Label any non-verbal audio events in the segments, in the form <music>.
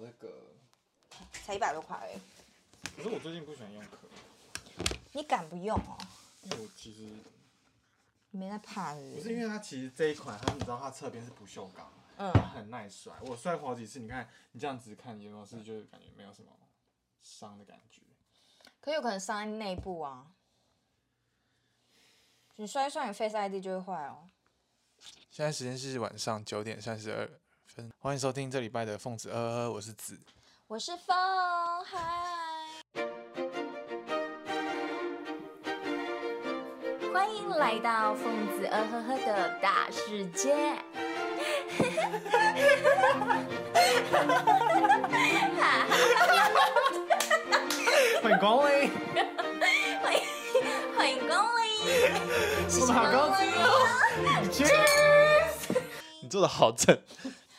那个，才一百多块而已。可是我最近不喜欢用壳。你敢不用哦？因为我其实没在怕是不是？不是因为它其实这一款，它你知道它侧边是不锈钢，嗯，很耐摔。我摔过好几次，你看你这样子看，你有没有是就是感觉没有什么伤的感觉？可有可能伤在内部啊。你摔一摔，你 Face ID 就会坏哦。现在时间是晚上九点三十二分，欢迎收听这礼拜的疯子呵呵，我是子，我是风，嗨。欢迎来到疯子呃呵呵的大世界。<laughs> 欢迎光临，欢迎欢迎光临，我们好高兴哦！<laughs> Cheers！你做的好整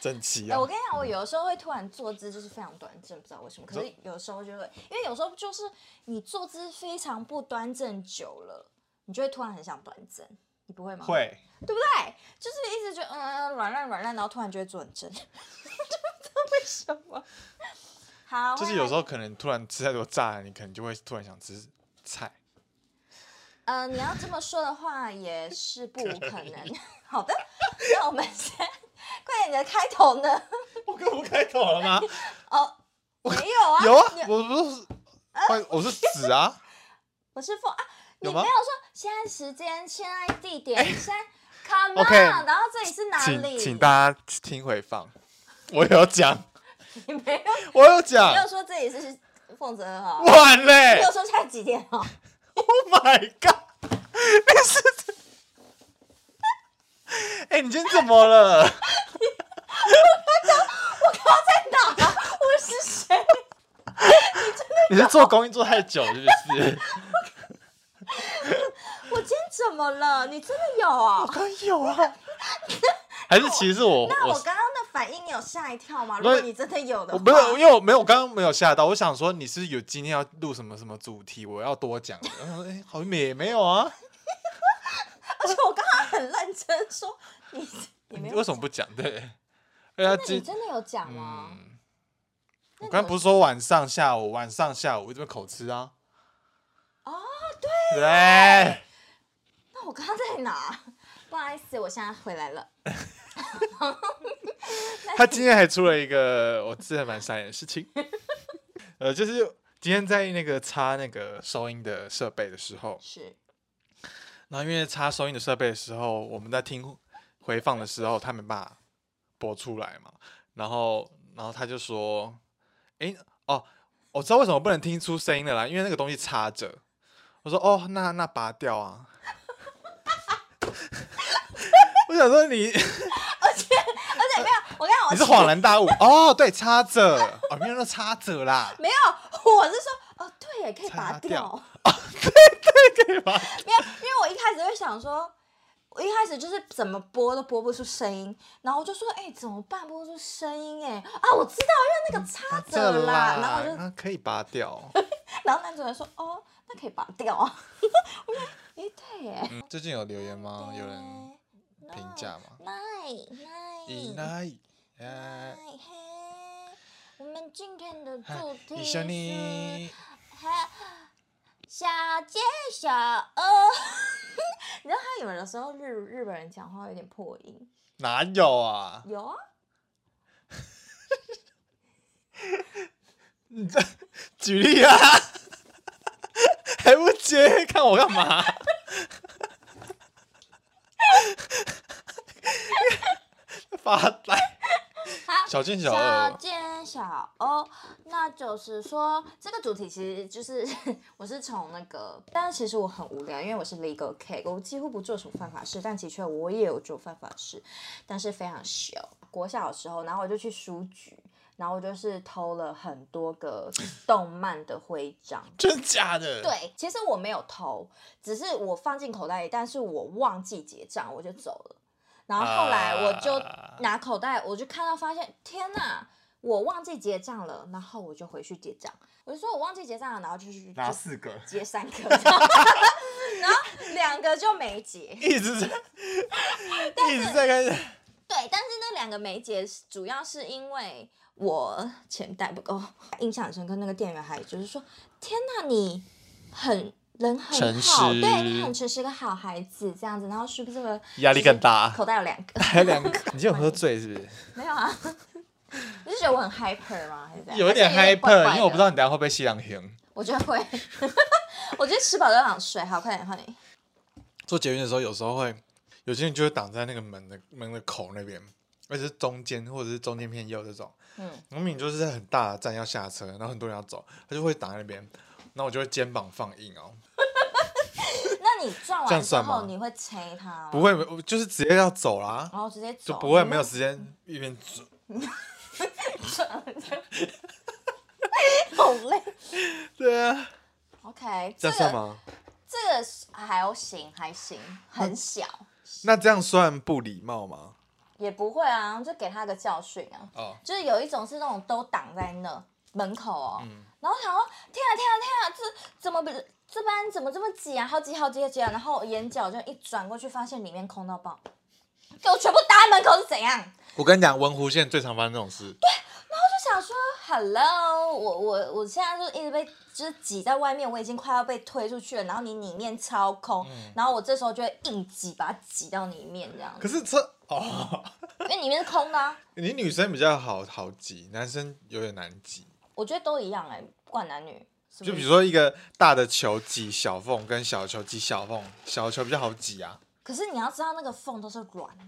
整齐啊！我跟你讲，我有的时候会突然坐姿就是非常端正，不知道为什么。可是有时候就会，因为有时候就是你坐姿非常不端正久了。你就会突然很想端正，你不会吗？会，对不对？就是一直觉得嗯软烂软烂，然后突然就会坐很正，就 <laughs> 不知道为什么。好，就是有时候可能突然吃太多炸了，你可能就会突然想吃菜。嗯、呃，你要这么说的话也是不可能。<laughs> 好的，那我们先快点，你的开头呢？<laughs> 我刚不开头了吗？哦，没有啊，有啊，我不是，呃、我是子啊，<laughs> 我是凤啊。你没有说现在时间、现在地点、欸、现在 come on，、然后这里是哪里？请，请大家听回放。我有讲，<laughs> 你没有？我有讲，没有说这里是凤泽哈。晚嘞，没有说现在几点哦？Oh my god！你是？<laughs> 哎、欸，你今天怎么了？我刚刚，我刚刚在哪？我是谁？你真的？你是做公益做太久，是不是？<laughs> 我今天怎么了？你真的有啊？我刚有啊，还是其实是我？<laughs> 那我刚刚的反应，你有吓一跳吗？如果你真的有的话，我没有，因为我没有，我刚刚没有吓到。我想说，你是有今天要录什么什么主题？我要多讲。然后哎，好像也没有啊。而且我刚刚很认真说，你你没有，为什么不讲？对，那你真的有讲吗？嗯，我刚刚不是说晚上、下午、晚上、下午这边口吃啊？哦，对。对。那我刚刚在哪？<laughs> 不好意思，我现在回来了。<laughs> 他今天还出了一个我自己蛮傻眼的事情，<laughs> 呃，就是今天在那个插那个收音的设备的时候，是。然后因为插收音的设备的时候，我们在听回放的时候，他没办法播出来嘛。然后，然后他就说：“哎，哦，我知道为什么不能听出声音了啦，因为那个东西插着。”我说：“哦，那那拔掉啊。”我想说你，<laughs> <laughs> 而且而且没有，我跟你讲，<laughs> 你是恍然大悟哦，对，插着，哦，没有那插着啦，没有，我是说，哦，对，也可以拔掉，掉哦，对 <laughs> 没有，因为我一开始会想说，我一开始就是怎么播都播不出声音，然后我就说，哎，怎么办，播不出声音？哎，啊，我知道，因为那个插着啦，啦然后我就那可以拔掉，<laughs> 然后男主人说，哦，那可以拔掉啊，<laughs> 我说，哎，对耶，嗯，最近有留言吗？有人。评价嘛，来来来，我们今天的主题是小姐小哦。<laughs> 你知道他有的时候日日本人讲话有点破音，哪有啊？有啊。<laughs> 你这举例啊？<laughs> 还不接？看我干嘛？发呆，小贱小二，小欧，那就是说这个主题其实就是 <laughs> 我是从那个，但是其实我很无聊，因为我是 legal cake，我几乎不做什么犯法事，但的确我也有做犯法事，但是非常小。国小的时候，然后我就去书局，然后我就是偷了很多个 <laughs> 动漫的徽章，真假的？对，其实我没有偷，只是我放进口袋里，但是我忘记结账，我就走了。然后后来我就拿口袋，我就看到发现，天哪，我忘记结账了。然后我就回去结账，我就说我忘记结账了，然后就去拿四个，结三个，<laughs> 然后两个就没结，一直在，一直在看。对，但是那两个没结，主要是因为我钱带不够，印象很深刻。那个店员还就是说：“天哪，你很人很好，对你很诚实，个好孩子这样子。”然后是不是这个压力更大？口袋有两个，还有两个。你今天有喝醉是不是？<laughs> 没有啊，<laughs> 你是觉得我很 hyper 吗？还是怎样？有一点 hyper，因为我不知道你等下会不会吸两瓶。我觉得会，<laughs> 我觉得吃饱就想睡。好，快点换你。做捷运的时候，有时候会有些人就会挡在那个门的门的口那边，而且是中间或者是中间偏右这种。嗯，明明就是在很大的站要下车，然后很多人要走，他就会挡在那边，那我就会肩膀放硬哦。<laughs> 那你撞完之后，你会催他？不会，就是直接要走啦。然后直接走，就不会没有时间一边走。好累。对啊。OK，这样算吗？这个还行，还行，很小。那这样算不礼貌吗？也不会啊，就给他个教训啊。哦。就是有一种是那种都挡在那门口哦，嗯、然后想说天啊天啊天啊，这怎么不这班怎么这么挤啊？好挤好挤好挤啊！然后眼角就一转过去，发现里面空到爆，给我全部搭在门口是怎样？我跟你讲，文湖线最常发生这种事。对。然后就想说，Hello，我我我现在就一直被就是挤在外面，我已经快要被推出去了。然后你里面超空，嗯、然后我这时候就会硬挤，把它挤到里面这样。可是这哦，<laughs> 因为里面是空的、啊。你女生比较好好挤，男生有点难挤。我觉得都一样哎、欸，不管男女。就比如说一个大的球挤小缝，跟小球挤小缝，小球比较好挤啊。可是你要知道，那个缝都是软的，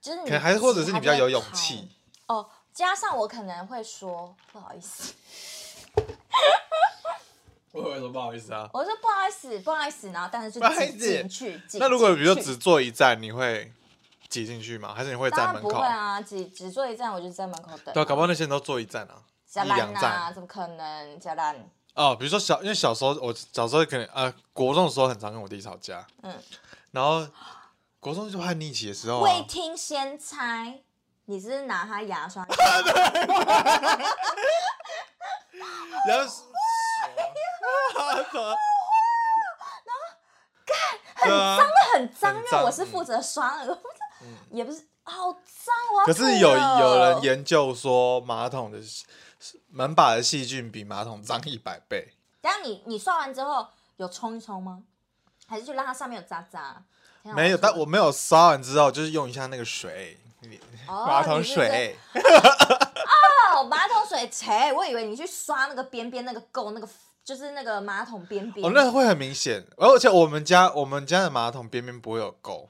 就是你可还是或者是你比较有勇气哦。加上我可能会说不好意思，<laughs> 我会说不好意思啊。我说不好意思，不好意思，然后但是就挤进去。那如果比如说只坐一站，你会挤进去吗？还是你会在门口？不会啊，只只坐一站，我就在门口等。对，搞不好那些人都坐一站啊，一两站，怎么可能？加烂哦，比如说小，因为小时候我小时候可能呃，国中的时候很常跟我弟吵架，嗯，然后国中就叛逆期的时候，未听先猜。你是，是拿他牙刷？<laughs> 然后，然后，干，很脏的很脏，因为我是负责刷那个，也不是好脏。可是有有人研究说，马桶的门把的细菌比马桶脏一百倍。等下你你刷完之后有冲一冲吗？还是就让它上面有渣渣？没有，但我没有刷完之后，就是用一下那个水。马桶水哦，马桶水切，我以为你去刷那个边边那个垢，那个就是那个马桶边边。哦，那个会很明显，而且我们家我们家的马桶边边不会有垢。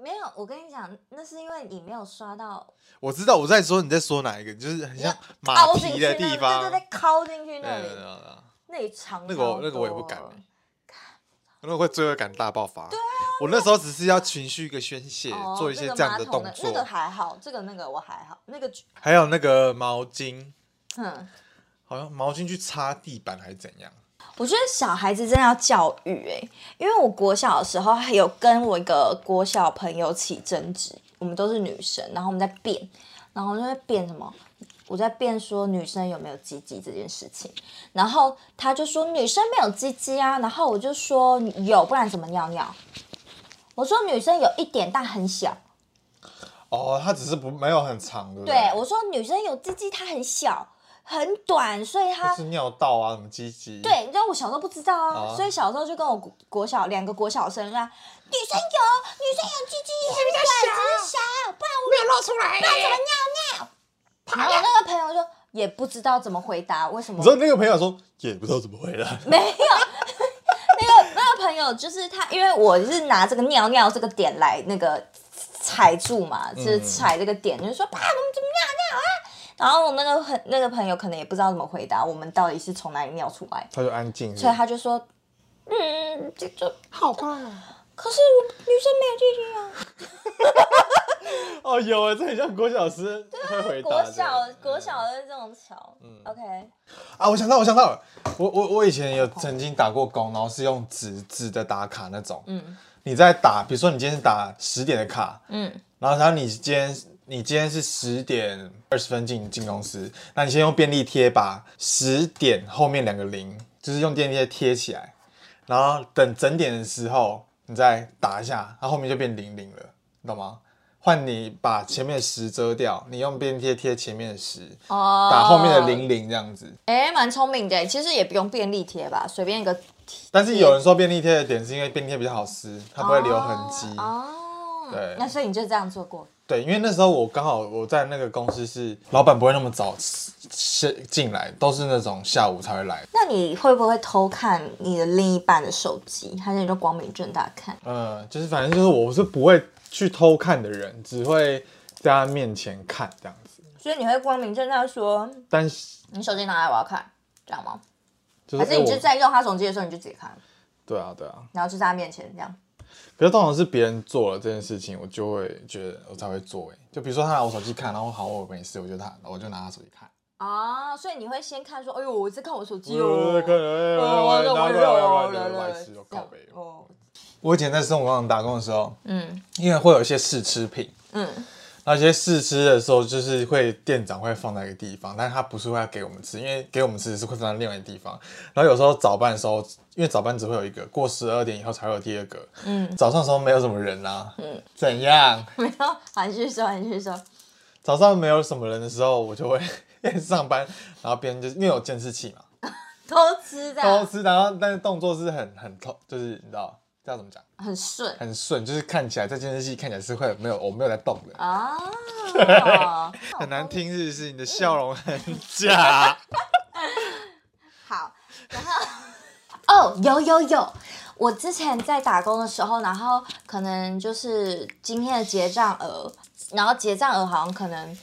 没有，我跟你讲，那是因为你没有刷到。我知道我在说你在说哪一个，就是很像马蹄的地方，对对对，抠进去那里，那里长。那个那个我也不敢，那个会罪恶感大爆发。对。我那时候只是要情绪一个宣泄，哦、做一些这样的动作。那个还好，这个那个我还好，那个还有那个毛巾，嗯，好像毛巾去擦地板还是怎样？我觉得小孩子真的要教育哎、欸，因为我国小的时候还有跟我一个国小朋友起争执，我们都是女生，然后我们在辩，然后就在辩什么？我在辩说女生有没有鸡鸡这件事情，然后他就说女生没有鸡鸡啊，然后我就说有，不然怎么尿尿？我说女生有一点，但很小。哦，她只是不没有很长的。对，我说女生有鸡鸡，它很小很短，所以它是尿道啊，什么鸡鸡？对，你知道我小时候不知道啊，所以小时候就跟我国小两个国小生说，女生有女生有鸡鸡，很短，很小，不然我没有露出来，不然怎么尿尿？然后那个朋友说也不知道怎么回答，为什么？你知道那个朋友说也不知道怎么回答，<laughs> 没有。<laughs> 那个那个朋友就是他，因为我是拿这个尿尿这个点来那个踩住嘛，就是踩这个点，就是说爸，我们怎么尿尿啊？然后那个很那个朋友可能也不知道怎么回答，我们到底是从哪里尿出来？他就安静，所以他就说，嗯，这就好棒啊！可是我女生没有弟弟啊。<laughs> <laughs> 哦，有啊，这很像国小师会回答的。国小国小的这种桥，嗯，OK。啊，我想到，我想到了，我我我以前有曾经打过工，然后是用纸纸的打卡那种。嗯。你在打，比如说你今天是打十点的卡，嗯，然后然后你今天你今天是十点二十分进进公司，那你先用便利贴把十点后面两个零，就是用便利贴贴起来，然后等整点的时候你再打一下，它后面就变零零了，你懂吗？换你把前面的十遮掉，你用便利贴贴前面的十，哦，打后面的零零这样子。哎，蛮聪明的，其实也不用便利贴吧，随便一个。但是有人说便利贴的点是因为便利贴比较好撕，它不会留痕迹。哦，对，那所以你就这样做过。对，因为那时候我刚好我在那个公司是老板不会那么早进进来，都是那种下午才会来。那你会不会偷看你的另一半的手机，还是你就光明正大看？嗯，就是反正就是我是不会。去偷看的人只会在他面前看这样子，所以你会光明正大说，但是你手机拿来我要看，这样吗？就是、还是你就在用他手机的时候你就自己看？对啊对啊，然后就在他面前这样。可是通常是别人做了这件事情，我就会觉得我才会做。哎就比如说他拿我手机看，然后好我没事，我就他我就拿他手机看。啊，所以你会先看说，哎呦我在看我手机哦，以前在生活上打工的时候，嗯，因为会有一些试吃品，嗯，那些试吃的时候，就是会店长会放在一个地方，但是他不是会要给我们吃，因为给我们吃是会放在另外一个地方。然后有时候早班的时候，因为早班只会有一个，过十二点以后才会有第二个，嗯，早上的时候没有什么人啊，嗯，怎样？没有，还是说，还是说，早上没有什么人的时候，我就会 <laughs> 边上班，然后边就是因为有监视器嘛，<laughs> 偷吃的，偷吃，然后但是动作是很很偷，就是你知道。这样怎么讲？很顺，很顺，就是看起来在监视器看起来是会没有我没有在动的啊，<laughs> 很难听是不是？你的笑容很假。<laughs> 好，然后哦，有有有，我之前在打工的时候，然后可能就是今天的结账额，然后结账额好像可能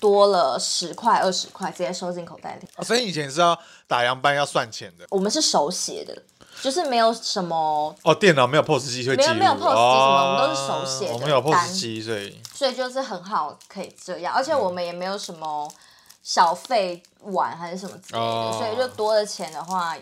多了十块二十块，直接收进口袋里。哦，所以以前是要打烊班要算钱的，我们是手写的。就是没有什么哦，电脑没有 POS 机会没有没有 POS 机什么，哦、我们都是手写的。我们有 POS 机，所以所以就是很好，可以这样，而且我们也没有什么小费碗还是什么之类的，哦、所以就多的钱的话，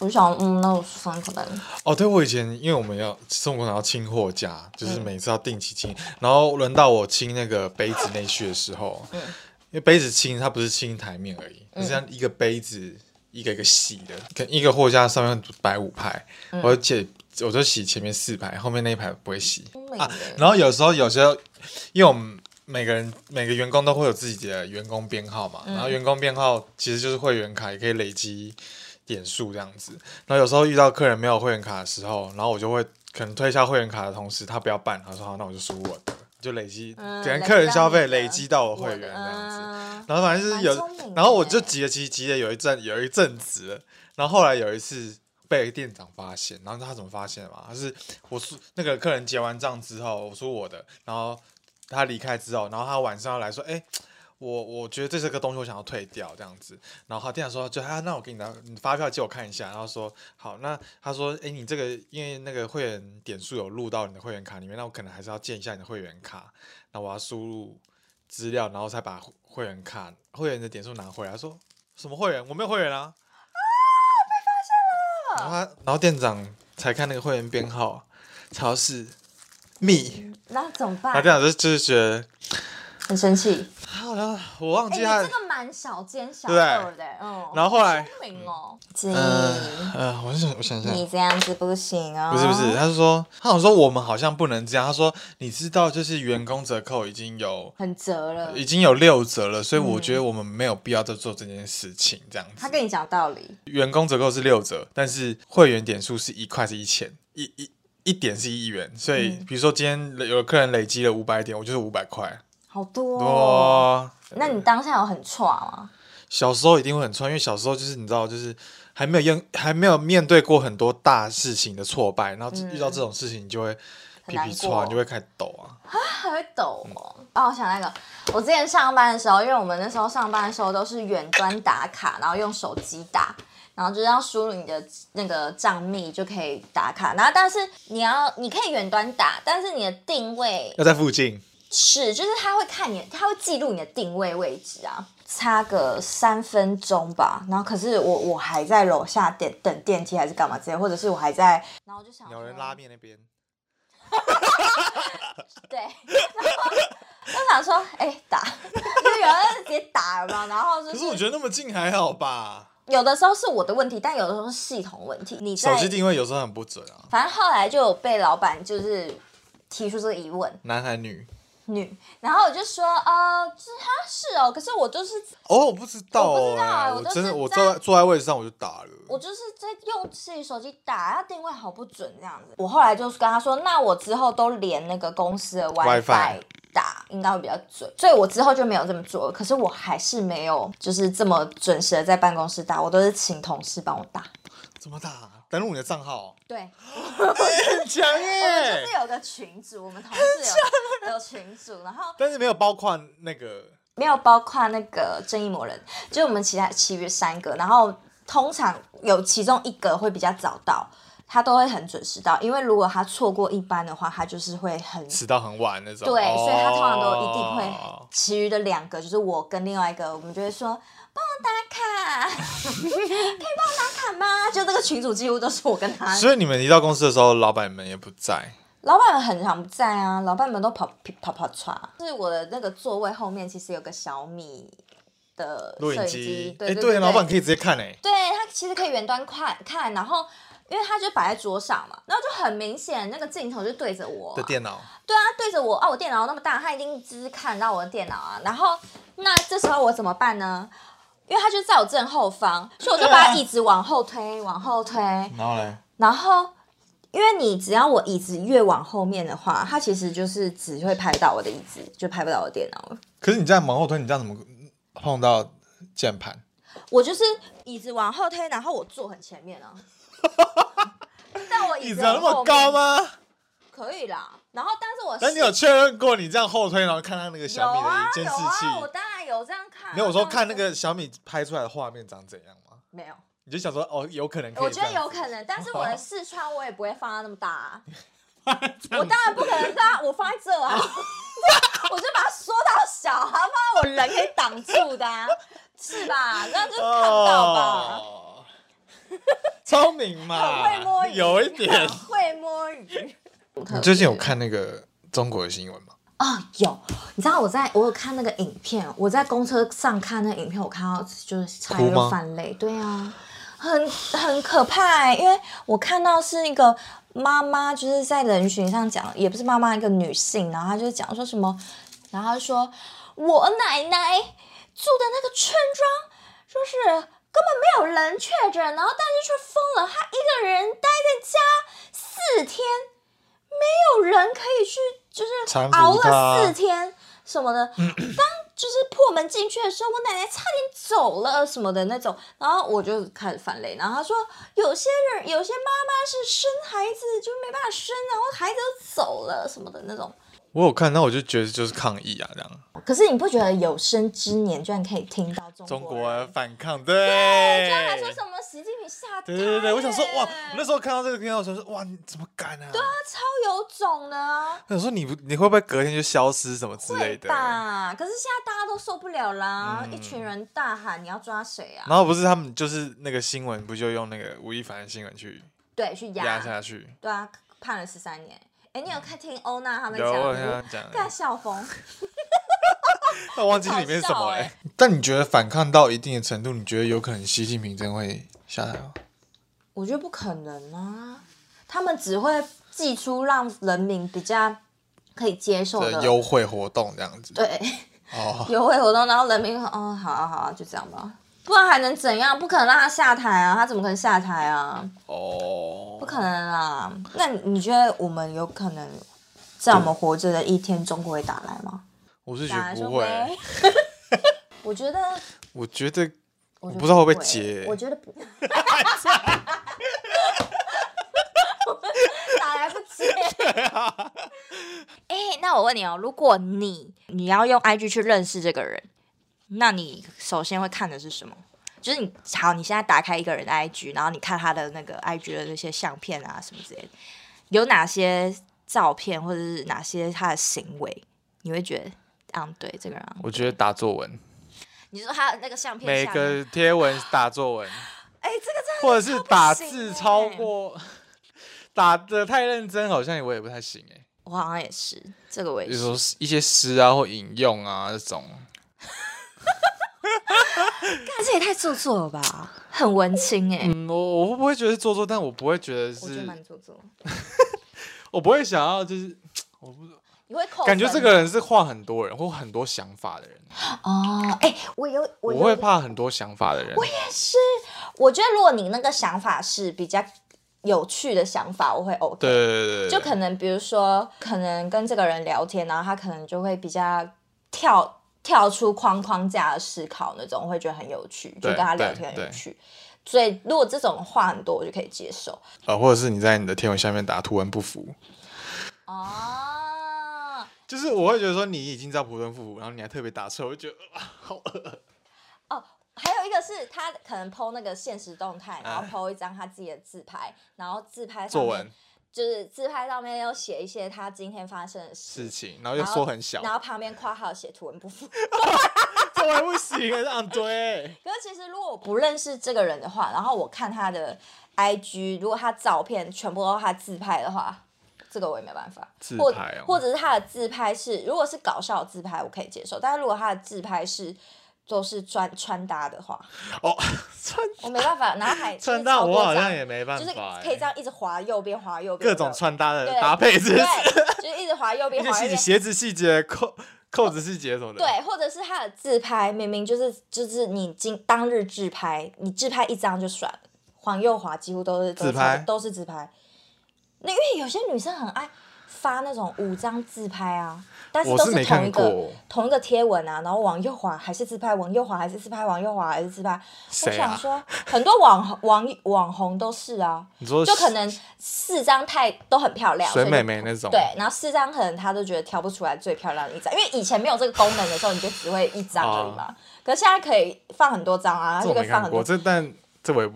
我就想，嗯，那我放口袋里。哦，对，我以前因为我们要送货，然后清货架，就是每次要定期清，嗯、然后轮到我清那个杯子内需的时候，嗯、因为杯子清它不是清台面而已，就像一个杯子。一个一个洗的，跟一个货架上面摆五排，嗯、我就我就洗前面四排，后面那一排不会洗啊。然后有时候有时候，因为我们每个人每个员工都会有自己的员工编号嘛，嗯、然后员工编号其实就是会员卡，也可以累积点数这样子。然后有时候遇到客人没有会员卡的时候，然后我就会可能推销会员卡的同时，他不要办，他说好，那我就输我的。就累积，给客人消费累积到我会员这样子，然后反正就是有，然后我就急了急急了有一阵有一阵子，然后后来有一次被店长发现，然后他怎么发现嘛？他是我说那个客人结完账之后，我说我的，然后他离开之后，然后他晚上要来说，哎。我我觉得这是个东西，我想要退掉这样子。然后店长说，就啊，那我给你拿你发票借我看一下。然后说好，那他说，哎，你这个因为那个会员点数有录到你的会员卡里面，那我可能还是要建一下你的会员卡。那我要输入资料，然后才把会员卡会员的点数拿回来。他说什么会员？我没有会员啊！啊，被发现了。然后他，然后店长才看那个会员编号，超市密。那怎么办？他店长就就是觉得很生气。好像我忘记他，这个蛮小奸小恶的，嗯。<laughs> 然后后来，聪明哦，嗯呃，我想我想想，你这样子不行哦。不是不是，他是说，他想说我们好像不能这样。他说，你知道，就是员工折扣已经有很折了，已经有六折了，所以我觉得我们没有必要再做这件事情，这样子。他跟你讲道理，员工折扣是六折，但是会员点数是一块是一千，一一一点是一元，所以比如说今天有客人累积了五百点，我就是五百块。好多，哦，那你当下有很挫吗？小时候一定会很挫，因为小时候就是你知道，就是还没有用，还没有面对过很多大事情的挫败，然后遇到这种事情，你就会皮皮挫，你就会开始抖啊。啊，还会抖哦！哦，我想那个，我之前上班的时候，因为我们那时候上班的时候都是远端打卡，然后用手机打，然后就是要输入你的那个账密就可以打卡，然后但是你要你可以远端打，但是你的定位要在附近。是，就是他会看你，他会记录你的定位位置啊，差个三分钟吧。然后可是我我还在楼下等等电梯还是干嘛之类，或者是我还在，然后我就想有人拉面那边，<laughs> 对，然后我想说，哎、欸，打，<laughs> 就是有人直接打了嘛。然后就是，可是我觉得那么近还好吧。有的时候是我的问题，但有的时候是系统问题。你手机定位有时候很不准啊。反正后来就有被老板就是提出这个疑问，男还女？女，然后我就说，呃，是他是哦，可是我就是哦，我不知道，我不知道啊，我我真的我坐在坐在位置上我就打了，我就是在用自己手机打，他定位好不准这样子。我后来就是跟他说，那我之后都连那个公司的 WiFi 打，应该会比较准，所以我之后就没有这么做。可是我还是没有就是这么准时的在办公室打，我都是请同事帮我打。怎么打？登录你的账号？对，很强耶！<laughs> 就是有个群组，我们同事有有群组，然后但是没有包括那个，没有包括那个正义魔人，就是我们其他其余三个，然后通常有其中一个会比较早到，他都会很准时到，因为如果他错过一班的话，他就是会很迟到很晚那种。对，所以他通常都一定会，其余的两个就是我跟另外一个，我们就会说。帮我打卡，可以帮我打卡吗？就这个群主几乎都是我跟他。所以你们一到公司的时候，老板们也不在。老板们很常不在啊，老板们都跑跑跑跑。就是我的那个座位后面，其实有个小米的摄影机。对对，老板可以直接看诶、欸。对，他其实可以远端看看，然后因为他就摆在桌上嘛，然后就很明显那个镜头就对着我的电脑。对啊，对着我啊，我电脑那么大，他一定只是看到我的电脑啊。然后那这时候我怎么办呢？因为他就在我正后方，所以我就把椅子往后推，往后推。<laughs> 然后嘞？然后，因为你只要我椅子越往后面的话，它其实就是只会拍到我的椅子，就拍不到我的电脑了。可是你这样往后推，你这样怎么碰到键盘？我就是椅子往后推，然后我坐很前面啊。<laughs> 但我椅子有那么高吗？可以啦。然后，但是我……那你有确认过你这样后推，然后看到那个小米的监视器？有啊，有啊，我当然有这样看。没有，我说看那个小米拍出来的画面长怎样吗？没有。你就想说哦，有可能可以。我觉得有可能，但是我的视窗我也不会放到那么大啊。<laughs> 我当然不可能放，我放在这啊，<laughs> 我就把它缩到小，还要放在我人可以挡住的啊，是吧？这样就看不到吧。聪明嘛，会摸鱼，有一点会摸鱼。你最近有看那个中国的新闻吗？啊、哦，有。你知道我在我有看那个影片，我在公车上看那个影片，我看到就是差点泛泪。对啊，很很可怕、欸，因为我看到是一个妈妈，就是在人群上讲，也不是妈妈，一个女性，然后她就讲说什么，然后她说我奶奶住的那个村庄，说是根本没有人确诊，然后但是却封了，她一个人待在家四天。没有人可以去，就是熬了四天什么的。<clears throat> 当就是破门进去的时候，我奶奶差点走了什么的那种。然后我就开始翻泪。然后他说，有些人有些妈妈是生孩子就没办法生，然后孩子都走了什么的那种。我有看，那我就觉得就是抗议啊，这样。可是你不觉得有生之年居然可以听到中国，反抗？对，对，居然还说什么习近平下台？对对对，我想说哇，那时候看到这个片段，我想说哇，你怎么敢啊？对啊，超有种的啊！我想说你不，你会不会隔天就消失什么之类的？吧，可是现在大家都受不了啦，嗯、一群人大喊你要抓谁啊？然后不是他们就是那个新闻，不就用那个吴亦凡的新闻去对去压压下去？对啊，判了十三年。哎，你有看听欧娜他们讲？干校风。我 <laughs> 忘记里面是什么哎。<laughs> 但你觉得反抗到一定的程度，你觉得有可能习近平真会下台吗？我觉得不可能啊，他们只会祭出让人民比较可以接受的优惠活动这样子。对，哦，<laughs> 优惠活动，然后人民说，哦，好啊，好啊，就这样吧。不然还能怎样？不可能让他下台啊！他怎么可能下台啊？哦，oh. 不可能啊！那你觉得我们有可能在我们活着的一天，中国会打来吗？我是觉得不会。<laughs> 我觉得，我觉得，我不知道会不会接。我觉得不。<laughs> 打来不接。哎，那我问你哦，如果你你要用 IG 去认识这个人？那你首先会看的是什么？就是你好，你现在打开一个人的 IG，然后你看他的那个 IG 的那些相片啊什么之类的，有哪些照片或者是哪些他的行为，你会觉得嗯，对这个人？我觉得打作文。你说他那个相片，每个贴文打作文，<laughs> 哎，这个真的或者是打字超过，<laughs> 打的太认真，好像我也不太行哎。我好像也是，这个我也是。比如说一些诗啊或引用啊这种。但这也太做作了吧，很文青哎、欸。嗯，我我会不会觉得是做作，但我不会觉得是。我觉得蛮做作。<laughs> 我不会想要，就是 <tsk> 我不你会扣。感觉这个人是话很多人或很多想法的人。哦，哎、欸，我有，我，有我会怕很多想法的人。我也是，我觉得如果你那个想法是比较有趣的想法，我会 OK。对对对对。就可能比如说，可能跟这个人聊天，然后他可能就会比较跳跳出框框架的思考那种，我会觉得很有趣，就跟他聊天很有趣。所以如果这种话很多，我就可以接受。呃，或者是你在你的天文下面打图文不符。哦。就是我会觉得说你已经知道图文不符，然后你还特别打错，我就觉得啊，好饿。哦，还有一个是他可能 po 那个现实动态，然后 po 一张他自己的自拍，然后自拍作文。就是自拍上面又写一些他今天发生的事，事情，然后又说很小，然后，旁边括号写图文不符 <laughs> <laughs> 这还不行，这样对。可是其实如果我不认识这个人的话，然后我看他的 IG，如果他照片全部都是他自拍的话，这个我也没办法。自拍哦，或者是他的自拍是，如果是搞笑的自拍，我可以接受，但是如果他的自拍是。都是穿穿搭的话，哦，<laughs> 穿我没办法，然后还 <laughs> 穿搭我好像也没办法，就是可以这样一直滑右边滑右边，各种穿搭的搭配是，对，就是一直滑右边 <laughs> 滑右边，鞋子细节、扣扣子细节什么的，对，或者是他的自拍，明明就是就是你今当日自拍，你自拍一张就算了，往右滑几乎都是自拍，都是自拍，那因为有些女生很爱。发那种五张自拍啊，但是都是同一个同一个贴文啊，然后往右滑还是自拍，往右滑还是自拍，往右滑还是自拍。啊、我想说，很多网网网红都是啊，就可能四张太都很漂亮，水美眉那种。对，然后四张可能他都觉得挑不出来最漂亮的一张，因为以前没有这个功能的时候，你就只会一张而已嘛。啊、可是现在可以放很多张啊，就可以放很多。这但这我也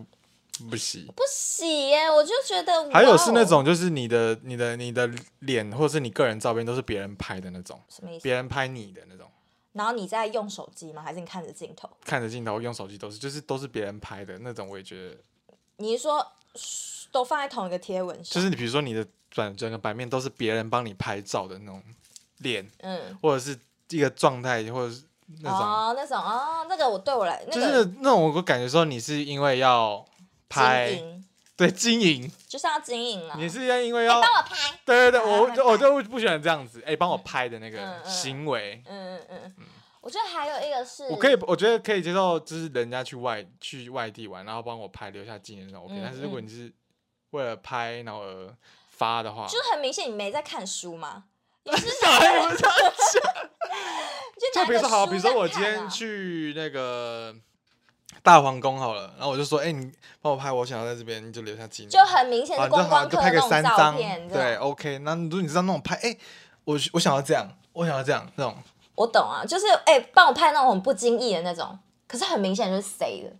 不。不洗，不洗耶！我就觉得，还有是那种，就是你的、你的、你的脸，或者是你个人照片，都是别人拍的那种。什么意思？别人拍你的那种。然后你在用手机吗？还是你看着镜头？看着镜头，用手机都是，就是都是别人拍的那种。我也觉得。你是说都放在同一个贴文上？就是你，比如说你的转整个版面都是别人帮你拍照的那种脸，嗯，或者是一个状态，或者是那种哦，那种哦，那个我对我来，那个、就是那种我感觉说你是因为要。拍，对，经营就是要经营了。你是要因为要帮我拍，对对对，我就 <laughs> 我就不喜欢这样子，哎，帮我拍的那个行为。嗯嗯嗯，我觉得还有一个是，我可以，我觉得可以接受，就是人家去外去外地玩，然后帮我拍留下纪念那种 OK。但是如果你是为了拍然后而发的话，就很明显你没在看书嘛。<laughs> 你是小孩，你们这样讲。<laughs> 就比如说好，比如说我今天去那个。大皇宫好了，然后我就说，哎、欸，你帮我拍，我想要在这边，你就留下纪念。就很明显是观光客就拍个三张，对，，OK。那如果你知道那种拍，哎、欸，我我想要这样，我想要这样那种。我懂啊，就是哎，帮、欸、我拍那种不经意的那种，可是很明显就是谁的。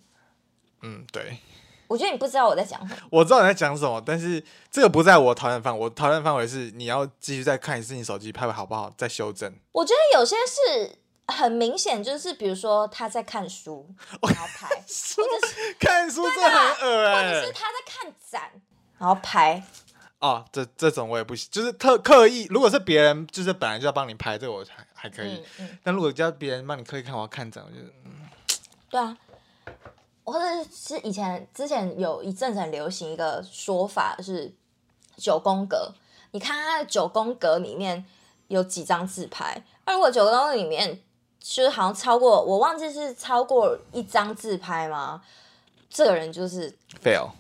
嗯，对。我觉得你不知道我在讲什么。我知道你在讲什么，但是这个不在我讨厌范围，我讨厌范围是你要继续再看一次你手机拍的好不好，再修正。我觉得有些是。很明显就是，比如说他在看书，<laughs> 然后拍，<laughs> 或者是看书这很恶哎，或者是他在看展，然后拍。哦，这这种我也不行，就是特刻意。如果是别人，就是本来就要帮你拍，这个我还还可以。嗯嗯、但如果叫别人帮你刻意看，我要看展，我就嗯。对啊，或者是以前之前有一阵子很流行一个说法是九宫格，你看他的九宫格里面有几张自拍，而如果九宫格里面。就是好像超过，我忘记是超过一张自拍吗？这个人就是 fail，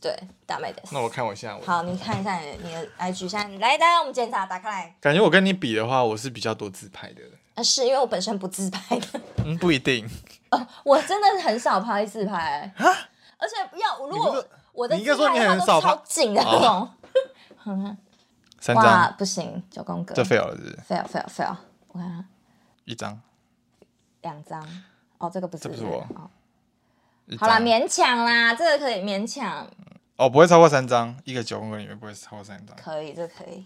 对，大卖的。那我看我现在，好，你看一下你的你的 IG，现在来，大家我们检查，打开来。感觉我跟你比的话，我是比较多自拍的。啊，是因为我本身不自拍的。<laughs> 嗯，不一定。哦，我真的很少拍自拍。啊？而且要如果我的自拍的话都超近的那种。<laughs> 三张不行，九宫格。这 fail 了，是 fail fail fail。我看看，一张。两张哦，这个不是，这不是我。哦、好啦，勉强啦，这个可以勉强。哦，不会超过三张，一个九宫格里面不会超过三张。可以，这個、可以。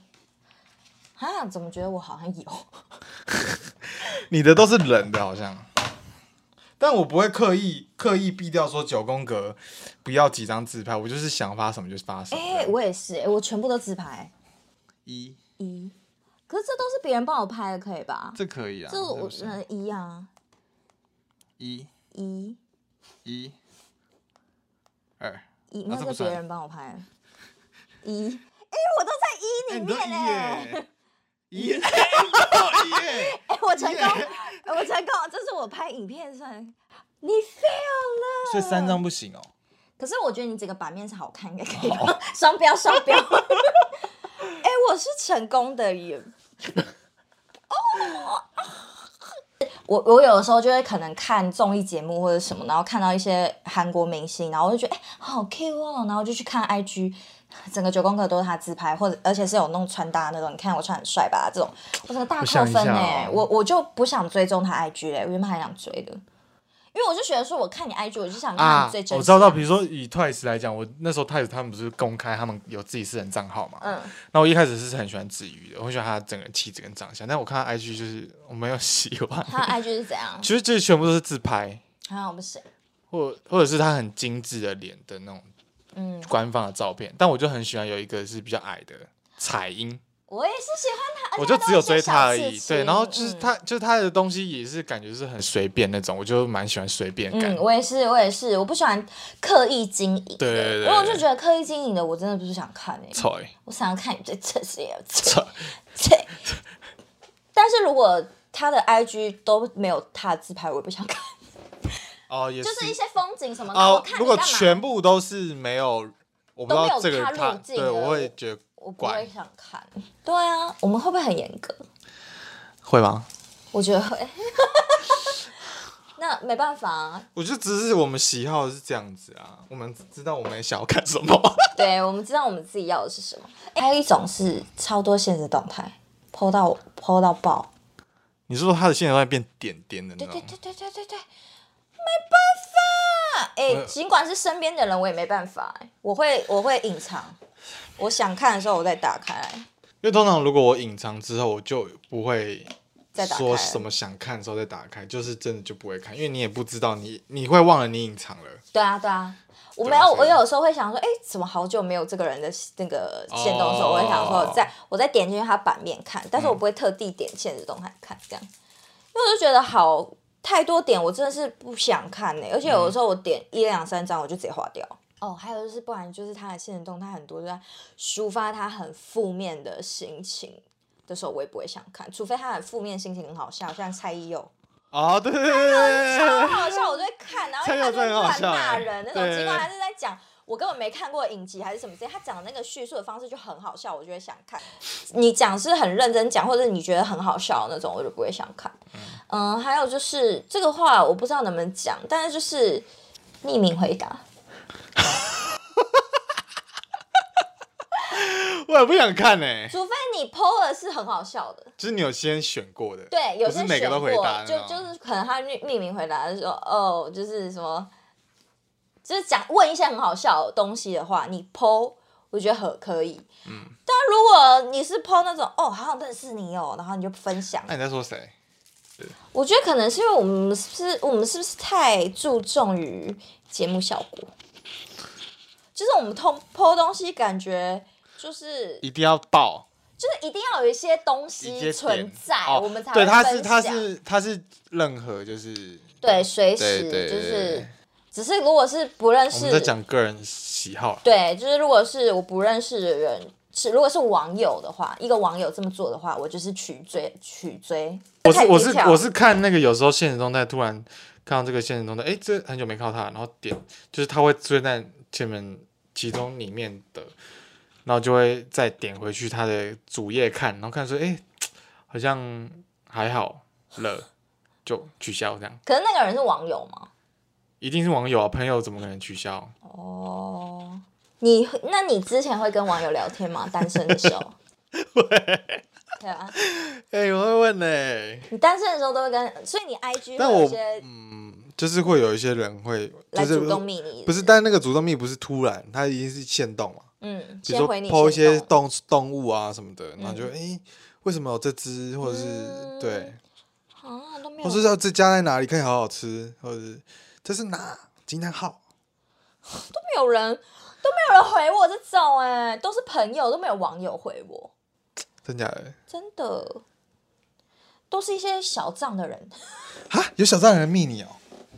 啊，怎么觉得我好像有？<laughs> 你的都是冷的，好像。但我不会刻意刻意避掉说九宫格不要几张自拍，我就是想发什么就发什么。哎、欸，我也是，哎，我全部都自拍。一。一。可是这都是别人帮我拍的，可以吧？这可以啊。这我嗯一啊。一一一二一，那是别人帮我拍。<laughs> 一，哎，我都在一里面呢。<laughs> 耶！哎，我成功，我成功，这是我拍影片算，你 fail 了。所以三张不行哦。可是我觉得你整个版面是好看，应该可以。<laughs> 双标，双标。哎，我是成功的耶。哦。我我有的时候就会可能看综艺节目或者什么，然后看到一些韩国明星，然后我就觉得哎，好 Q 哦，然后就去看 IG，整个九宫格都是他自拍，或者而且是有弄穿搭那种，你看我穿很帅吧？这种我整个大扣分哎，我我就不想追踪他 IG 哎，我原本还想追的。因为我就觉得说，我看你 IG，我就想看你最真实。啊，我知道，比如说以 Twice 来讲，我那时候 Twice 他们不是公开他们有自己私人账号嘛？嗯。那我一开始是很喜欢子瑜的，我很喜欢他整个气质跟长相，但我看他 IG 就是我没有 <laughs> 喜欢。他 IG 是怎样？其实这全部都是自拍。啊，我不是。或或者是他很精致的脸的那种，嗯，官方的照片。嗯、但我就很喜欢有一个是比较矮的彩英。我也是喜欢他，我就只有追他而已。对，然后就是他，嗯、就是他的东西也是感觉是很随便那种，我就蛮喜欢随便感。嗯，我也是，我也是，我不喜欢刻意经营。对对对。因为我就觉得刻意经营的，我真的不是想看诶、欸。错。我想要看你最真实的。但是如果他的 IG 都没有他的自拍，我也不想看。哦，也是。就是一些风景什么的。哦，如果全部都是没有，我不知道这个他，他对，我会觉得。我不会想看，对啊，我们会不会很严格？会吗？我觉得会。<laughs> 那没办法啊。我觉得只是我们喜好是这样子啊，我们知道我们想要看什么。<laughs> 对，我们知道我们自己要的是什么。还有一种是超多现实动态，po 到 po 到爆。你是说他的现实动态变点点的那种？对对对对对对，没办法。哎，尽管是身边的人，我也没办法。哎我会我会隐藏。我想看的时候，我再打开来。因为通常如果我隐藏之后，我就不会再说什么想看的时候再打开，就是真的就不会看，因为你也不知道你你会忘了你隐藏了。对啊，对啊，我没有，我有时候会想说，哎，怎么好久没有这个人的那个限动的时候，我会想说，在我再点进去他版面看，但是我不会特地点限时动态看这样，因为我就觉得好太多点，我真的是不想看呢。而且有的时候我点一两三张，我就直接划掉。哦，还有就是，不然就是他的现实动态很多都在抒发他很负面的心情的时候，我也不会想看，除非他的负面心情很好笑，像蔡依佑。哦，对对对对，超好笑，我就会看，然后他就乱骂人那种，尽管他是在讲我根本没看过影集还是什么之类，他讲的那个叙述的方式就很好笑，我就会想看。你讲是很认真讲，或者你觉得很好笑的那种，我就不会想看。嗯，还有就是这个话我不知道能不能讲，但是就是匿名回答。<laughs> 我也不想看呢、欸，除非你 PO 的是很好笑的，就是你有先选过的，对，有些每个都回答，就就是可能他匿名回答的时候，哦，就是什么，就是讲问一些很好笑的东西的话，你 PO 我觉得很可以，嗯，但如果你是 PO 那种哦，好想认识你哦，然后你就分享，那你在说谁？我觉得可能是因为我们是，是，我们是不是太注重于节目效果？就是我们通 PO 东西，感觉就是一定要爆，就是一定要有一些东西存在，哦、我们才对。他是他是他是任何就是对随时就是，只是如果是不认识，我们在讲个人喜好。对，就是如果是我不认识的人，是如果是网友的话，一个网友这么做的话，我就是取追取追。我是我是我是看那个有时候现实动态，突然看到这个现实动态，哎，这很久没看到他，然后点就是他会出现在前面。其中里面的，然后就会再点回去他的主页看，然后看说，哎，好像还好了，就取消这样。可是那个人是网友吗？一定是网友啊，朋友怎么可能取消？哦，你那你之前会跟网友聊天吗？单身的时候？<laughs> 会。对啊。哎，我会问呢。你单身的时候都会跟，所以你 IG 会有一些嗯。就是会有一些人会，就是主动密你，不是，但那个主动密不是突然，他一定是限动嘛。嗯，比如说 po 一些动动物啊什么的，然后就哎，为什么有这只，或者是对，啊都没有，或是要这家在哪里可以好好吃，或者是这是哪惊叹号，<laughs> 都没有人，都没有人回我这种哎，都是朋友，都没有网友回我，真假的？真的，都是一些小账的人，哈，有小账的人密你哦。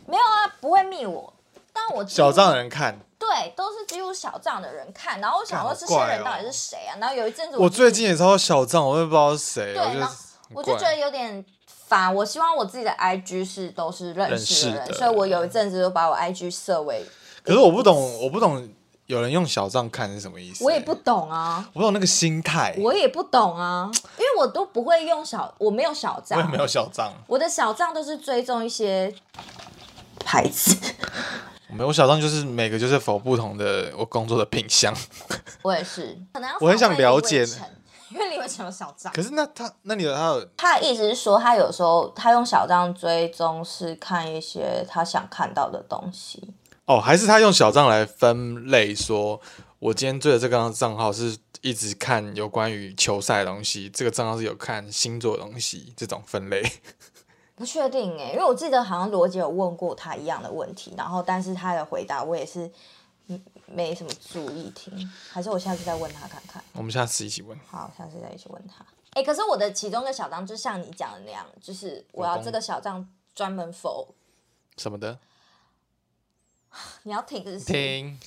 没有啊，不会密我，但我小账的人看，对，都是几乎小账的人看，然后我想说这些人到底是谁啊？然后有一阵子我最近也超小账，我也不知道是谁。对，然后我就觉得有点烦。我希望我自己的 IG 是都是认识的人，所以我有一阵子就把我 IG 设为。可是我不懂，我不懂。有人用小账看是什么意思？我也不懂啊，我不懂那个心态。我也不懂啊，因为我都不会用小，我没有小账，我也没有小账。我的小账都是追踪一些牌子。没有小账，就是每个就是否不同的我工作的品相。我也是，可能我很想了解，<laughs> 因为李伟成有小账。可是那他那你的他有他的意思是说，他有时候他用小账追踪是看一些他想看到的东西。哦，还是他用小账来分类，说我今天追的这个账号是一直看有关于球赛的东西，这个账号是有看星座的东西，这种分类。不确定哎，因为我记得好像罗杰有问过他一样的问题，然后但是他的回答我也是没什么注意听，还是我下次再问他看看。我们下次一起问。好，下次再一起问他。哎，可是我的其中一个小账就像你讲的那样，就是我要这个小账专门 for 什么的。<laughs> 你要听就是听，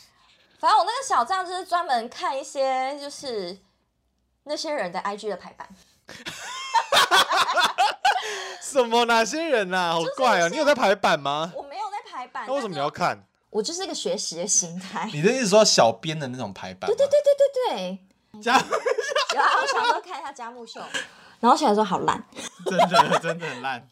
反正我那个小账就是专门看一些就是那些人的 IG 的排版。<laughs> <laughs> 什么？哪些人啊？好怪啊！你有在排版吗？我没有在排版。那为什么你要看？我就是一个学习的心态。你的意思说小编的那种排版？对对对对对对。家有啊，我 <laughs> 小时候看一下家木秀，<laughs> 然后起来说好烂，真的真的很烂。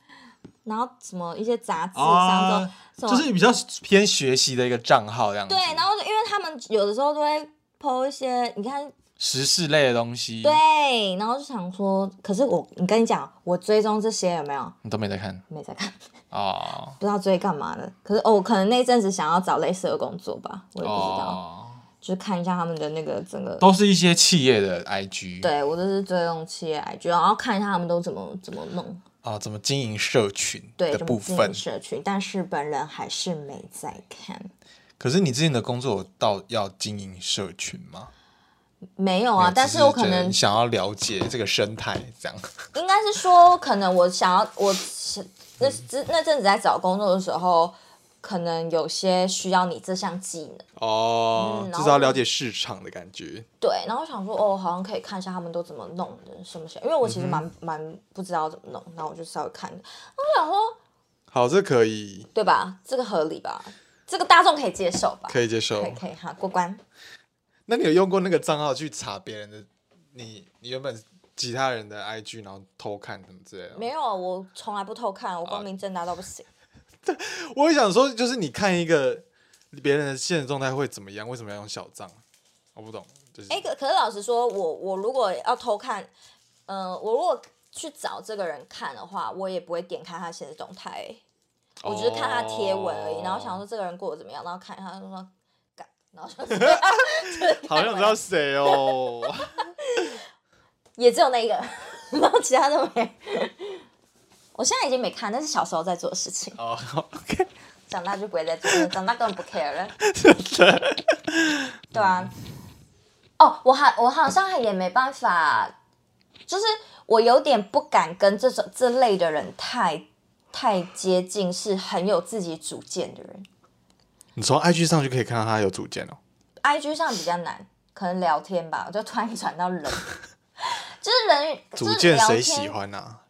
然后什么一些杂志上中，就是比较偏学习的一个账号这样子。对，然后因为他们有的时候都会 po 一些，你看时事类的东西。对，然后就想说，可是我，你跟你讲，我追踪这些有没有？你都没在看？没在看。哦。<laughs> 不知道追干嘛的，可是哦，可能那阵子想要找类似的工作吧，我也不知道。哦。就是看一下他们的那个整个。都是一些企业的 IG。对，我都是追踪企业 IG，然后看一下他们都怎么怎么弄。啊，怎么经营社群的部分？对，社群，但是本人还是没在看。可是你之前的工作到要经营社群吗？没有啊，但是我可能想要了解这个生态，这样。<laughs> 应该是说，可能我想要，我那那阵子在找工作的时候。可能有些需要你这项技能哦，嗯、就是要了解市场的感觉。对，然后我想说，哦，好像可以看一下他们都怎么弄的，什么什么，因为我其实蛮蛮、不知道怎么弄，然后我就稍微看。我想说，好，这可以，对吧？这个合理吧？这个大众可以接受吧？可以接受，可以可以好，过关。那你有用过那个账号去查别人的？你你原本其他人的 IG，然后偷看什么之类的？没有啊，我从来不偷看，我光明正大到不行。<laughs> 啊我也想说，就是你看一个别人的现实状态会怎么样？为什么要用小账？我不懂。就是哎，可可是老实说，我我如果要偷看，嗯、呃，我如果去找这个人看的话，我也不会点开他现实动态，我只是看他贴文而已。然后想说这个人过得怎么样，然后看他就说干，然后就 <laughs> 好像知道谁哦，<laughs> 也只有那一个，<laughs> 然后其他都没。我现在已经没看，那是小时候在做的事情。哦、oh,，OK。长大就不会再做了，长大根本不 care 了。对啊。哦、oh,，我还我好像也没办法，就是我有点不敢跟这种这类的人太太接近，是很有自己主见的人。你从 IG 上就可以看到他有主见哦。IG 上比较难，可能聊天吧，我就突然转到人，<laughs> 就是人主见谁喜欢啊？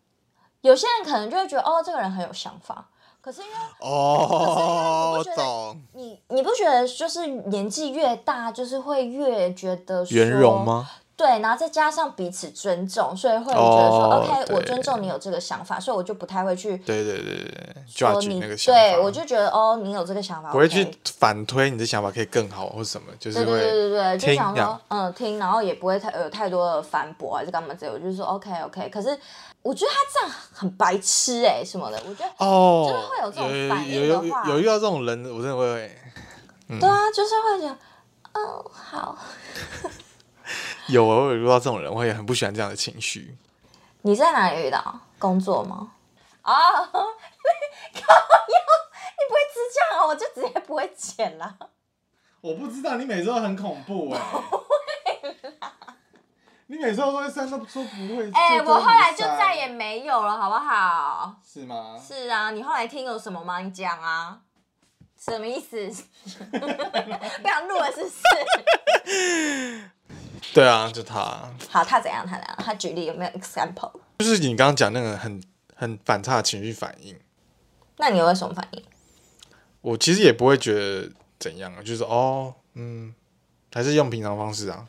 有些人可能就会觉得哦，这个人很有想法，可是因为哦，我懂你，你不觉得就是年纪越大，就是会越觉得圆融吗？对，然后再加上彼此尊重，所以会觉得说、哦、OK，我尊重你有这个想法，所以我就不太会去对对对对说你那个想法，对我就觉得哦，你有这个想法，不会去反推你的想法可以更好或什么，就是会对对对对，就想说嗯听，然后也不会太有太多的反驳还是干嘛之类，我就说 OK OK，可是。我觉得他这样很白痴哎、欸，什么的，我觉得哦，就是会有这种反应的话，有有遇到这种人，我真的会，嗯、对啊，就是会觉得，哦，好，<laughs> 有啊，我有遇到这种人，我也很不喜欢这样的情绪。你在哪里遇到？工作吗？啊、<laughs> oh, 你不会吃酱啊，我就直接不会剪了。我不知道，你每次都很恐怖哎、欸。你每次都会删，都说不会。哎、欸，我后来就再也没有了，好不好？是吗？是啊，你后来听有什么吗？你讲啊。什么意思？<laughs> 不想录了是不是？对啊，就他。好，他怎样？他怎样？他举例有没有 example？就是你刚刚讲那个很很反差的情绪反应。那你有什么反应？我其实也不会觉得怎样啊，就是哦，嗯，还是用平常方式啊。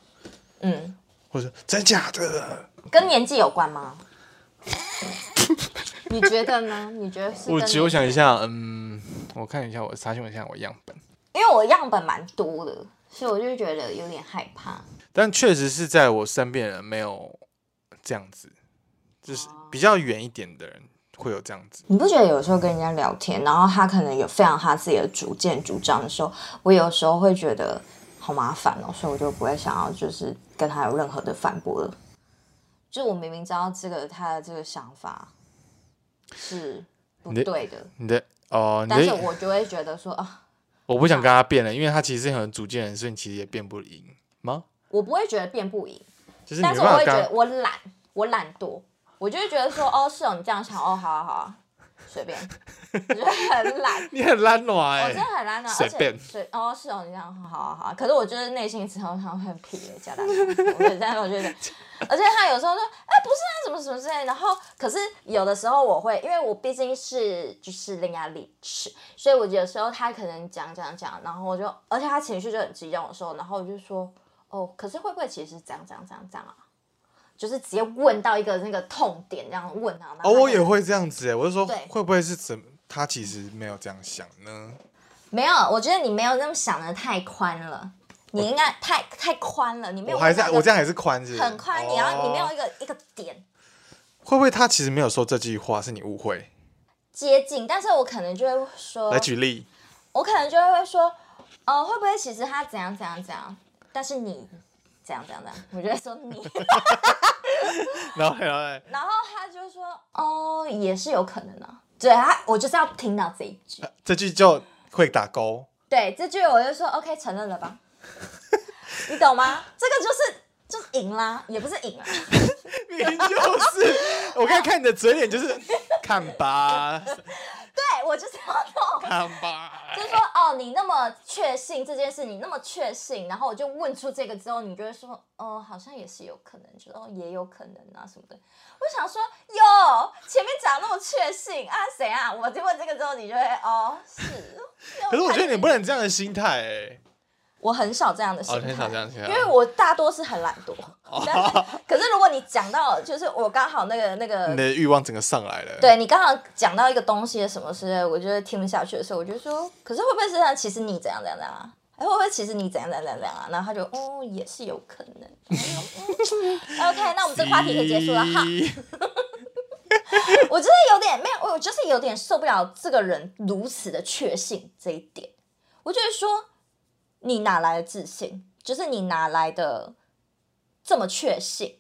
嗯。或者真假的？跟年纪有关吗？<laughs> 你觉得呢？你觉得是？我其实我想一下，嗯，我看一下，我查询一下我样本，因为我样本蛮多的，所以我就觉得有点害怕。但确实是在我身边人没有这样子，就是比较远一点的人会有这样子。你不觉得有时候跟人家聊天，然后他可能有非常他自己的主见主张的时候，我有时候会觉得好麻烦哦，所以我就不会想要就是跟他有任何的反驳了。就我明明知道这个他的这个想法。是不对的，你的哦，但是我就会觉得说啊，我不想跟他辩了，因为他其实是很主见人，所以你其实也辩不赢吗？我不会觉得辩不赢，就是但是我会觉得我懒，我懒惰，我就会觉得说哦，是哦，你这样想哦，好啊好啊。随便，我觉得很懒。<laughs> 你很懒惰哎，我真的很懒惰，而且随哦是哦，你这样好好好。可是我就是内心之后他会很皮的，加大。我觉得这样，我觉得，而且他有时候说，哎，不是啊，什么什么之类。然后，可是有的时候我会，因为我毕竟是就是伶牙俐齿，所以我有时候他可能讲讲讲，然后我就，而且他情绪就很激动的时候，然后我就说，哦，可是会不会其实是这样这样这样这样啊？就是直接问到一个那个痛点，这样问啊。哦，我也会这样子哎，我就说，会不会是怎？他其实没有这样想呢？没有，我觉得你没有那么想的太宽了。你应该太太宽了，你没有。我还在，我这样还是宽是？很宽，你要你没有一个一个点。会不会他其实没有说这句话，是你误会？接近，但是我可能就会说。来举例。我可能就会说，呃，会不会其实他怎样怎样怎样？但是你。怎样怎样怎样，我就在说你，<laughs> 然后然后然后他就说哦，也是有可能啊。对他，我就是要听到这一句，这句就会打勾。对，这句我就说 OK，承认了吧？<laughs> 你懂吗？这个就是就是赢啦，也不是赢 <laughs> 就是我刚才看你的嘴脸，就是看吧。对，我就是要弄，看吧，就是说哦，你那么确信这件事，你那么确信，然后我就问出这个之后，你就会说哦，好像也是有可能，就哦也有可能啊什么的。我想说哟，前面讲那么确信啊，谁啊？我就问这个之后，你就会哦是。可是我觉得你不能这样的心态哎、欸。我很少这样的心态，哦、很少这样因为我大多是很懒惰。哦、<laughs> 可是如果你讲到，就是我刚好那个那个，你的欲望整个上来了。对，你刚好讲到一个东西什么之类，我觉得听不下去的时候，我就说，可是会不会是这样？其实你怎样怎样怎样啊？哎，会不会其实你怎样怎样怎样啊？然后他就哦，也是有可能。嗯、OK，那我们这个话题可以结束了哈。<laughs> 我真的有点没有，我就是有点受不了这个人如此的确信这一点。我就是说。你哪来的自信？就是你哪来的这么确信？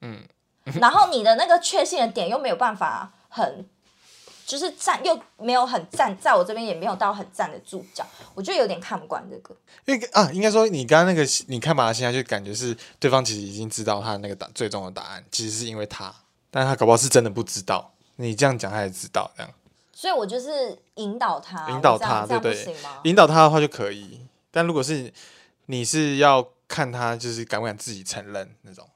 嗯，<laughs> 然后你的那个确信的点又没有办法很，就是站又没有很站，在我这边也没有到很站得住脚，我就有点看不惯这个。因为啊，应该说你刚刚那个，你看吧，现在就感觉是对方其实已经知道他的那个答最终的答案，其实是因为他，但他搞不好是真的不知道。你这样讲，他也知道这样。所以我就是引导他，引导他，对不对？引导他的话就可以。但如果是你是要看他就是敢不敢自己承认那种，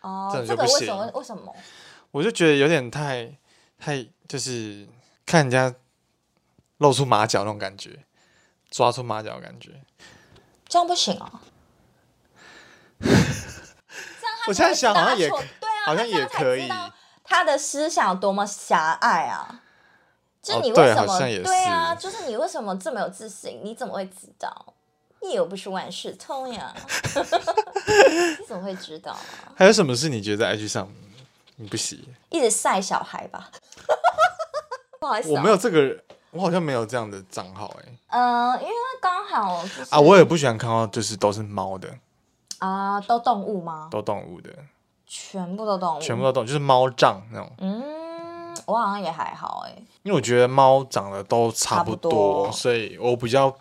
哦，这个为什么？为什么？我就觉得有点太太就是看人家露出马脚那种感觉，抓出马脚的感觉，这样不行 <laughs> 啊！我现在想好像也对啊，好像也可以。他的思想多么狭隘啊！就你为什么？对啊，就是你为什么这么有自信？你怎么会知道？你又不是万事通呀，<laughs> 你怎么会知道啊？还有什么事你觉得在 IG 上你不喜？一直晒小孩吧？不好意思，我没有这个，我好像没有这样的账号哎。嗯，因为刚好啊，我也不喜欢看到就是都是猫的啊，都动物吗？都动物的，全部都动物，全部都动物，就是猫帐那种。嗯，我好像也还好哎，因为我觉得猫长得都差不多，所以我比较。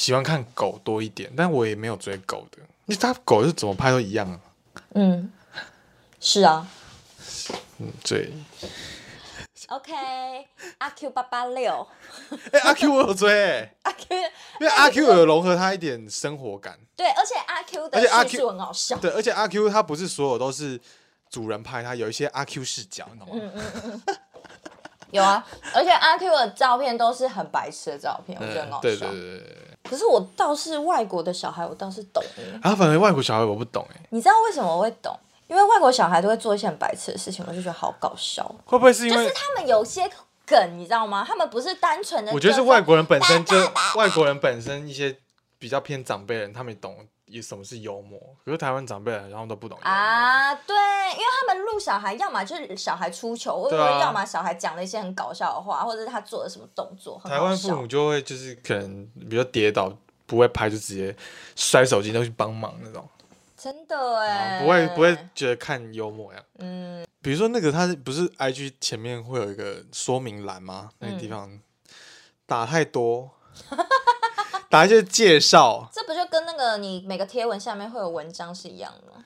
喜欢看狗多一点，但我也没有追狗的。你他狗是怎么拍都一样啊。嗯，是啊。嗯，对。OK，阿 Q 八八六。<laughs> 哎，阿 Q 我有追哎。阿 Q，因为阿 Q 有融合他一点生活感。对，而且阿 Q 的叙述很好笑。对，而且阿 Q 他不是所有都是主人拍，他有一些阿 Q 视角，你懂吗？嗯嗯嗯。有啊，而且阿 Q 的照片都是很白痴的照片，我觉得很好笑。对对对。可是我倒是外国的小孩，我倒是懂哎。啊，反正外国小孩我不懂哎。你知道为什么我会懂？因为外国小孩都会做一些很白痴的事情，我就觉得好搞笑。会不会是因为就是他们有些梗，你知道吗？他们不是单纯的。我觉得是外国人本身就外国人本身一些比较偏长辈人，他们懂什么是幽默。可是台湾长辈人，然后都不懂啊。对，因为小孩，要么就是小孩出糗，或者要么小孩讲了一些很搞笑的话，或者是他做了什么动作。台湾父母就会就是可能比较跌倒不会拍，就直接摔手机都去帮忙那种。真的哎，不会不会觉得看幽默呀？嗯，比如说那个他不是 IG 前面会有一个说明栏吗？那个地方打太多，<laughs> 打一些介绍，<laughs> 这不就跟那个你每个贴文下面会有文章是一样的吗？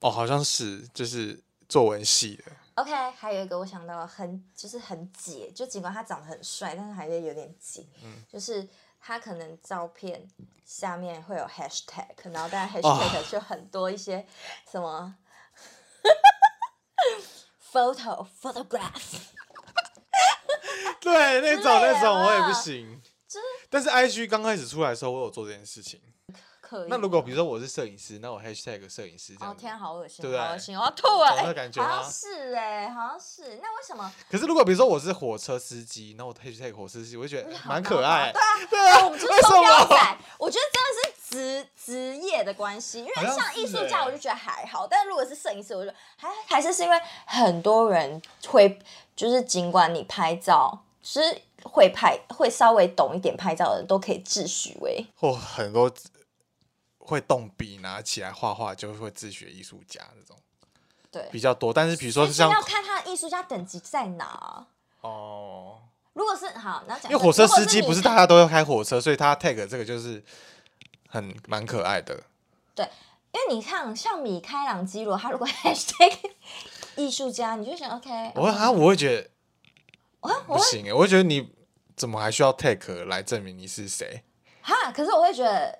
哦，好像是，就是作文系的。OK，还有一个我想到很就是很解，就尽管他长得很帅，但是还是有点解，嗯，就是。他可能照片下面会有 hashtag，然后但 hashtag 就很多一些什么、<laughs> oh. photo photograph，<laughs> 对，那种那种我也不行。但是 IG 刚开始出来的时候，我有做这件事情。那如果比如说我是摄影师，那我 hashtag 摄影师这样。哦天，好恶心，对不对？好恶心，我要吐了。有感觉？好像是哎，好像是。那为什么？<laughs> 可是如果比如说我是火车司机，那我 hashtag 火车司机，我就觉得蛮可爱。对啊，对啊，我们就是双标仔。我觉得真的是职职业的关系，因为像艺术家，我就觉得还好。但如果是摄影师，我就还还是是因为很多人会，就是尽管你拍照是会拍，会稍微懂一点拍照的人，都可以自诩为或很多。会动笔拿起来画画，就会自学艺术家这种，对比较多。但是比如说是像要看他的艺术家等级在哪哦。如果是好，那讲因为火车司机不是大家都要开火车，所以他 tag 这个就是很蛮可爱的。对，因为你看像米开朗基罗，他如果 hashtag <laughs> 艺术家，你就想 OK。我啊，我会觉得啊不行哎，我会觉得你怎么还需要 tag 来证明你是谁？哈，可是我会觉得。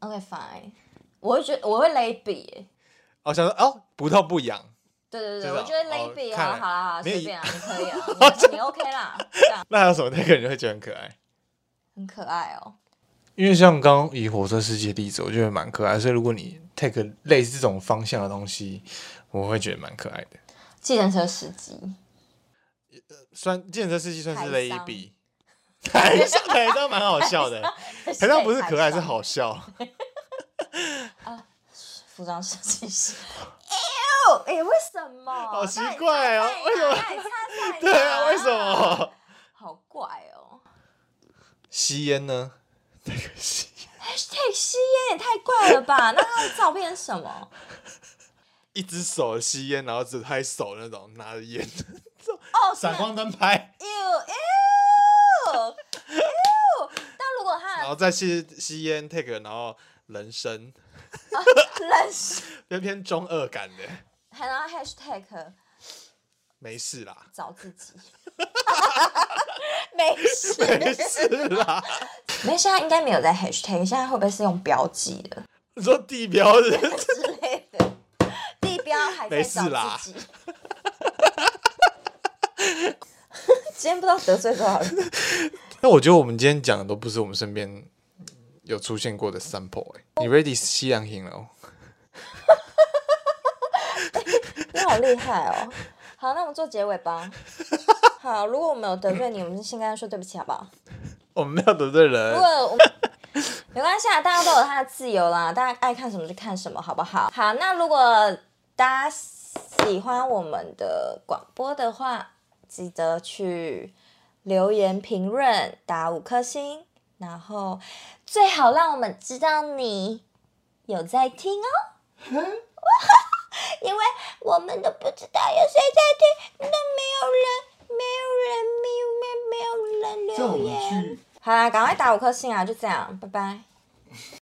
OK fine，我会觉得我会勒笔，哦，想说哦，不痛不痒。对对对，我觉得勒笔啊，好啦好啦，随便啊，你可以啊，<laughs> 你 OK 啦。<laughs> 那还有什么那个人会觉得很可爱？很可爱哦。因为像刚刚以火车司机的例子，我觉得蛮可爱，所以如果你 take 类似这种方向的东西，我会觉得蛮可爱的。计程车司机，算计程车司机算是勒笔。台上台上蛮好笑的，<laughs> 台上不是可爱是好笑。啊，服装设计师，<laughs> 哎呦，哎，为什么？好奇怪哦，为什么？对啊，为什么？好怪哦。吸烟呢？那个吸，#hashtag 吸烟也太怪了吧？<laughs> 那他的照片是什么？一只手吸烟，然后只拍手那种拿着烟，哦，闪光灯拍。但如果他然后再吸吸烟 take，然后人生，人生。偏偏中二感的，还然后 hashtag 没事啦，找自己，没事。没事啦，没现在应该没有在 hashtag，现在会不会是用标记的？你说地标的之类的，地标还在找自己。今天不知道得罪多少人。<laughs> 那我觉得我们今天讲的都不是我们身边有出现过的 sample 哎、欸，你 ready 西洋型了？<laughs> 你好厉害哦！好，那我们做结尾吧。好，如果我们有得罪你，我们就先跟他说对不起，好不好？我们没有得罪人。如果我们没关系啊，大家都有他的自由啦，大家爱看什么就看什么，好不好？好，那如果大家喜欢我们的广播的话，记得去留言评论，打五颗星，然后最好让我们知道你有在听哦，<laughs> 因为我们都不知道有谁在听，都没有人，没有人，没有没有没有人留言。好啦，赶快打五颗星啊！就这样，拜拜。